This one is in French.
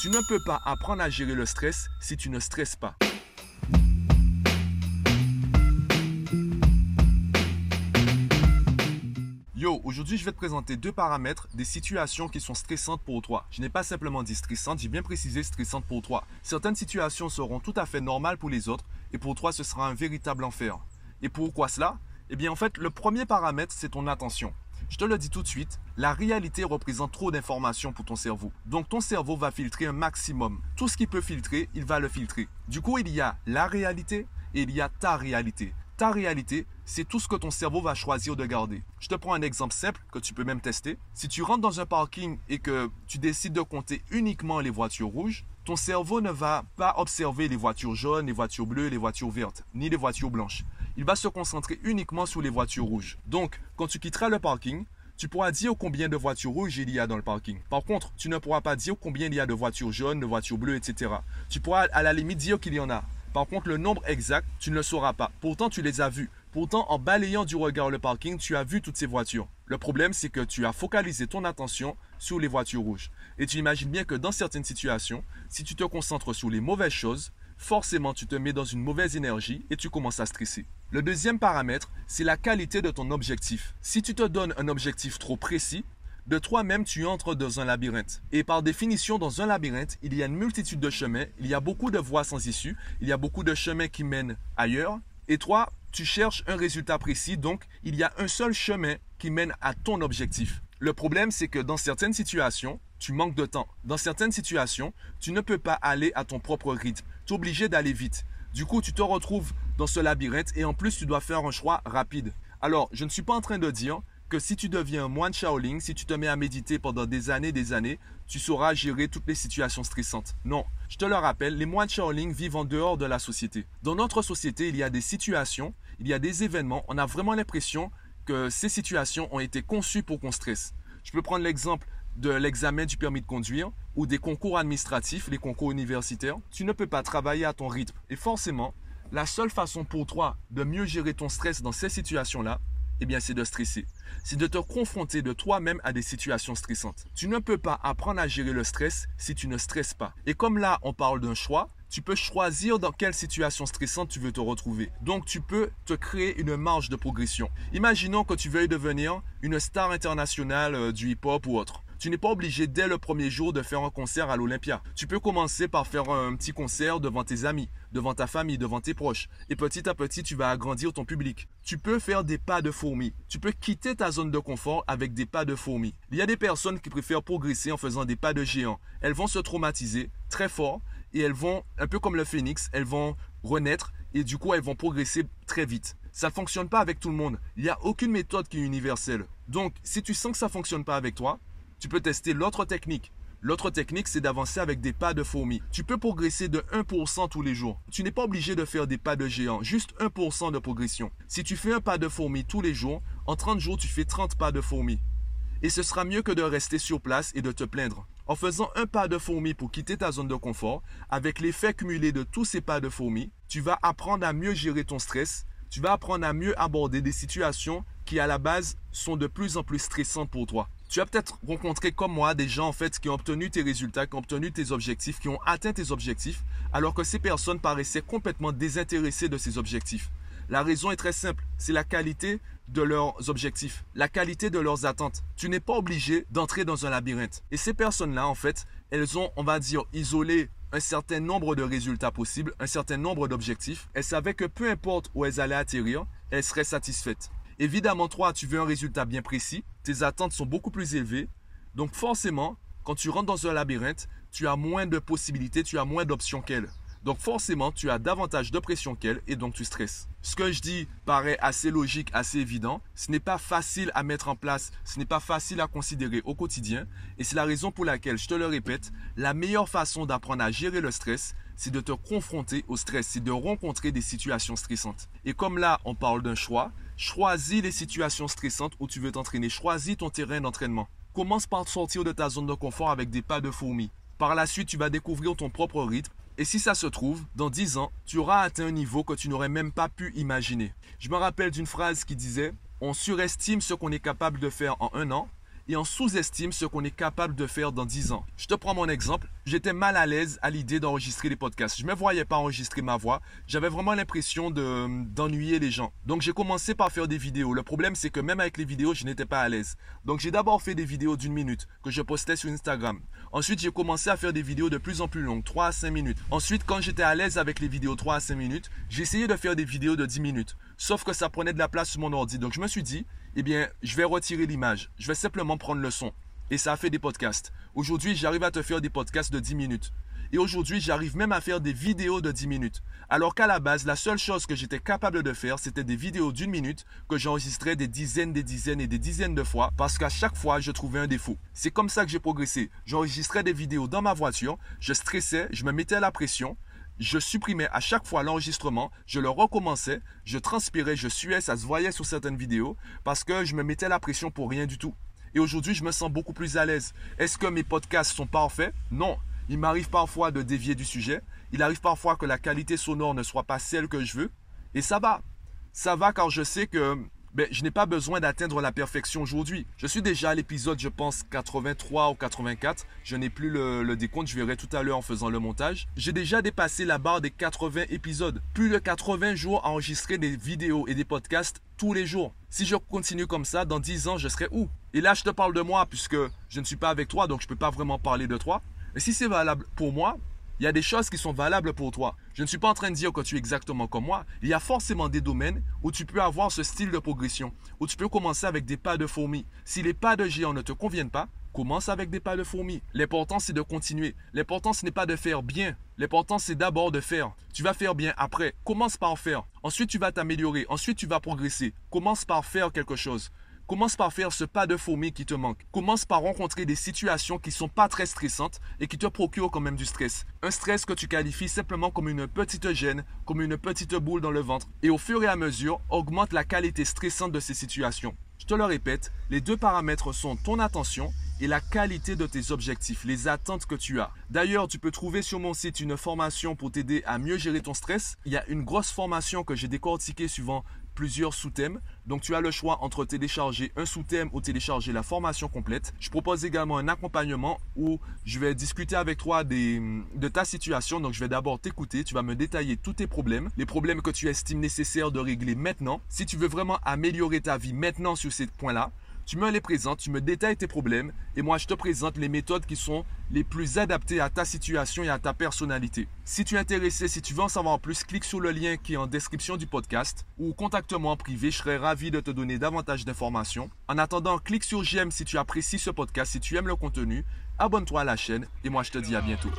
Tu ne peux pas apprendre à gérer le stress si tu ne stresses pas. Yo, aujourd'hui je vais te présenter deux paramètres des situations qui sont stressantes pour toi. Je n'ai pas simplement dit stressantes, j'ai bien précisé stressantes pour toi. Certaines situations seront tout à fait normales pour les autres et pour toi ce sera un véritable enfer. Et pourquoi cela? Eh bien en fait, le premier paramètre c'est ton attention. Je te le dis tout de suite, la réalité représente trop d'informations pour ton cerveau. Donc ton cerveau va filtrer un maximum. Tout ce qu'il peut filtrer, il va le filtrer. Du coup, il y a la réalité et il y a ta réalité ta réalité, c'est tout ce que ton cerveau va choisir de garder. Je te prends un exemple simple que tu peux même tester. Si tu rentres dans un parking et que tu décides de compter uniquement les voitures rouges, ton cerveau ne va pas observer les voitures jaunes, les voitures bleues, les voitures vertes, ni les voitures blanches. Il va se concentrer uniquement sur les voitures rouges. Donc, quand tu quitteras le parking, tu pourras dire combien de voitures rouges il y a dans le parking. Par contre, tu ne pourras pas dire combien il y a de voitures jaunes, de voitures bleues, etc. Tu pourras à la limite dire qu'il y en a. Par contre, le nombre exact, tu ne le sauras pas. Pourtant, tu les as vus. Pourtant, en balayant du regard le parking, tu as vu toutes ces voitures. Le problème, c'est que tu as focalisé ton attention sur les voitures rouges. Et tu imagines bien que dans certaines situations, si tu te concentres sur les mauvaises choses, forcément tu te mets dans une mauvaise énergie et tu commences à stresser. Le deuxième paramètre, c'est la qualité de ton objectif. Si tu te donnes un objectif trop précis, de toi-même, tu entres dans un labyrinthe. Et par définition, dans un labyrinthe, il y a une multitude de chemins, il y a beaucoup de voies sans issue, il y a beaucoup de chemins qui mènent ailleurs. Et toi, tu cherches un résultat précis, donc il y a un seul chemin qui mène à ton objectif. Le problème, c'est que dans certaines situations, tu manques de temps. Dans certaines situations, tu ne peux pas aller à ton propre rythme. Tu es obligé d'aller vite. Du coup, tu te retrouves dans ce labyrinthe et en plus, tu dois faire un choix rapide. Alors, je ne suis pas en train de dire que si tu deviens un moine Shaolin, si tu te mets à méditer pendant des années, des années, tu sauras gérer toutes les situations stressantes. Non, je te le rappelle, les moines Shaolin vivent en dehors de la société. Dans notre société, il y a des situations, il y a des événements, on a vraiment l'impression ces situations ont été conçues pour qu'on stresse. Je peux prendre l'exemple de l'examen du permis de conduire ou des concours administratifs, les concours universitaires. Tu ne peux pas travailler à ton rythme. Et forcément, la seule façon pour toi de mieux gérer ton stress dans ces situations-là, eh bien, c'est de stresser. C'est de te confronter de toi-même à des situations stressantes. Tu ne peux pas apprendre à gérer le stress si tu ne stresses pas. Et comme là, on parle d'un choix, tu peux choisir dans quelle situation stressante tu veux te retrouver. Donc, tu peux te créer une marge de progression. Imaginons que tu veuilles devenir une star internationale euh, du hip-hop ou autre. Tu n'es pas obligé dès le premier jour de faire un concert à l'Olympia. Tu peux commencer par faire un petit concert devant tes amis, devant ta famille, devant tes proches. Et petit à petit, tu vas agrandir ton public. Tu peux faire des pas de fourmi. Tu peux quitter ta zone de confort avec des pas de fourmi. Il y a des personnes qui préfèrent progresser en faisant des pas de géant. Elles vont se traumatiser très fort et elles vont, un peu comme le phénix, elles vont renaître et du coup elles vont progresser très vite. Ça ne fonctionne pas avec tout le monde. Il n'y a aucune méthode qui est universelle. Donc, si tu sens que ça ne fonctionne pas avec toi, tu peux tester l'autre technique. L'autre technique, c'est d'avancer avec des pas de fourmi. Tu peux progresser de 1% tous les jours. Tu n'es pas obligé de faire des pas de géant, juste 1% de progression. Si tu fais un pas de fourmi tous les jours, en 30 jours, tu fais 30 pas de fourmi. Et ce sera mieux que de rester sur place et de te plaindre. En faisant un pas de fourmi pour quitter ta zone de confort, avec l'effet cumulé de tous ces pas de fourmi, tu vas apprendre à mieux gérer ton stress, tu vas apprendre à mieux aborder des situations qui à la base sont de plus en plus stressantes pour toi. Tu as peut-être rencontré comme moi des gens en fait qui ont obtenu tes résultats, qui ont obtenu tes objectifs, qui ont atteint tes objectifs, alors que ces personnes paraissaient complètement désintéressées de ces objectifs. La raison est très simple, c'est la qualité de leurs objectifs, la qualité de leurs attentes. Tu n'es pas obligé d'entrer dans un labyrinthe. Et ces personnes-là, en fait, elles ont, on va dire, isolé un certain nombre de résultats possibles, un certain nombre d'objectifs. Elles savaient que peu importe où elles allaient atterrir, elles seraient satisfaites. Évidemment, toi, tu veux un résultat bien précis, tes attentes sont beaucoup plus élevées. Donc forcément, quand tu rentres dans un labyrinthe, tu as moins de possibilités, tu as moins d'options qu'elle. Donc forcément, tu as davantage de pression qu'elle et donc tu stresses. Ce que je dis paraît assez logique, assez évident. Ce n'est pas facile à mettre en place, ce n'est pas facile à considérer au quotidien. Et c'est la raison pour laquelle, je te le répète, la meilleure façon d'apprendre à gérer le stress, c'est de te confronter au stress, c'est de rencontrer des situations stressantes. Et comme là, on parle d'un choix, choisis les situations stressantes où tu veux t'entraîner, choisis ton terrain d'entraînement. Commence par sortir de ta zone de confort avec des pas de fourmi. Par la suite, tu vas découvrir ton propre rythme et si ça se trouve, dans 10 ans, tu auras atteint un niveau que tu n'aurais même pas pu imaginer. Je me rappelle d'une phrase qui disait On surestime ce qu'on est capable de faire en un an et on sous-estime ce qu'on est capable de faire dans 10 ans. Je te prends mon exemple. J'étais mal à l'aise à l'idée d'enregistrer des podcasts. Je ne me voyais pas enregistrer ma voix. J'avais vraiment l'impression d'ennuyer les gens. Donc j'ai commencé par faire des vidéos. Le problème c'est que même avec les vidéos, je n'étais pas à l'aise. Donc j'ai d'abord fait des vidéos d'une minute que je postais sur Instagram. Ensuite, j'ai commencé à faire des vidéos de plus en plus longues, 3 à 5 minutes. Ensuite, quand j'étais à l'aise avec les vidéos 3 à 5 minutes, j'ai essayé de faire des vidéos de 10 minutes. Sauf que ça prenait de la place sur mon ordi. Donc je me suis dit, eh bien, je vais retirer l'image. Je vais simplement prendre le son. Et ça a fait des podcasts. Aujourd'hui, j'arrive à te faire des podcasts de 10 minutes. Et aujourd'hui, j'arrive même à faire des vidéos de 10 minutes. Alors qu'à la base, la seule chose que j'étais capable de faire, c'était des vidéos d'une minute que j'enregistrais des dizaines, des dizaines et des dizaines de fois parce qu'à chaque fois, je trouvais un défaut. C'est comme ça que j'ai progressé. J'enregistrais des vidéos dans ma voiture, je stressais, je me mettais à la pression, je supprimais à chaque fois l'enregistrement, je le recommençais, je transpirais, je suais, ça se voyait sur certaines vidéos parce que je me mettais à la pression pour rien du tout. Et aujourd'hui, je me sens beaucoup plus à l'aise. Est-ce que mes podcasts sont parfaits? Non. Il m'arrive parfois de dévier du sujet. Il arrive parfois que la qualité sonore ne soit pas celle que je veux. Et ça va. Ça va car je sais que ben, je n'ai pas besoin d'atteindre la perfection aujourd'hui. Je suis déjà à l'épisode, je pense, 83 ou 84. Je n'ai plus le, le, décompte, je verrai tout à l'heure en faisant le montage. J'ai déjà dépassé la barre des 80 épisodes. Plus de 80 jours à enregistrer des vidéos et des podcasts tous les jours. Si je continue comme ça, dans 10 ans, je serai où? Et là, je te parle de moi puisque je ne suis pas avec toi, donc je ne peux pas vraiment parler de toi. Mais si c'est valable pour moi, il y a des choses qui sont valables pour toi. Je ne suis pas en train de dire que tu es exactement comme moi. Il y a forcément des domaines où tu peux avoir ce style de progression, où tu peux commencer avec des pas de fourmi. Si les pas de géant ne te conviennent pas, commence avec des pas de fourmi. L'important, c'est de continuer. L'important, ce n'est pas de faire bien. L'important, c'est d'abord de faire. Tu vas faire bien après. Commence par faire. Ensuite, tu vas t'améliorer. Ensuite, tu vas progresser. Commence par faire quelque chose. Commence par faire ce pas de fourmi qui te manque. Commence par rencontrer des situations qui ne sont pas très stressantes et qui te procurent quand même du stress. Un stress que tu qualifies simplement comme une petite gêne, comme une petite boule dans le ventre. Et au fur et à mesure, augmente la qualité stressante de ces situations. Je te le répète, les deux paramètres sont ton attention et la qualité de tes objectifs, les attentes que tu as. D'ailleurs, tu peux trouver sur mon site une formation pour t'aider à mieux gérer ton stress. Il y a une grosse formation que j'ai décortiquée suivant plusieurs sous-thèmes. Donc tu as le choix entre télécharger un sous-thème ou télécharger la formation complète. Je propose également un accompagnement où je vais discuter avec toi de ta situation. Donc je vais d'abord t'écouter, tu vas me détailler tous tes problèmes, les problèmes que tu estimes nécessaires de régler maintenant. Si tu veux vraiment améliorer ta vie maintenant sur ces points-là, tu me les présentes, tu me détailles tes problèmes et moi je te présente les méthodes qui sont les plus adaptées à ta situation et à ta personnalité. Si tu es intéressé, si tu veux en savoir plus, clique sur le lien qui est en description du podcast ou contacte-moi en privé, je serai ravi de te donner davantage d'informations. En attendant, clique sur j'aime si tu apprécies ce podcast, si tu aimes le contenu, abonne-toi à la chaîne et moi je te dis à bientôt.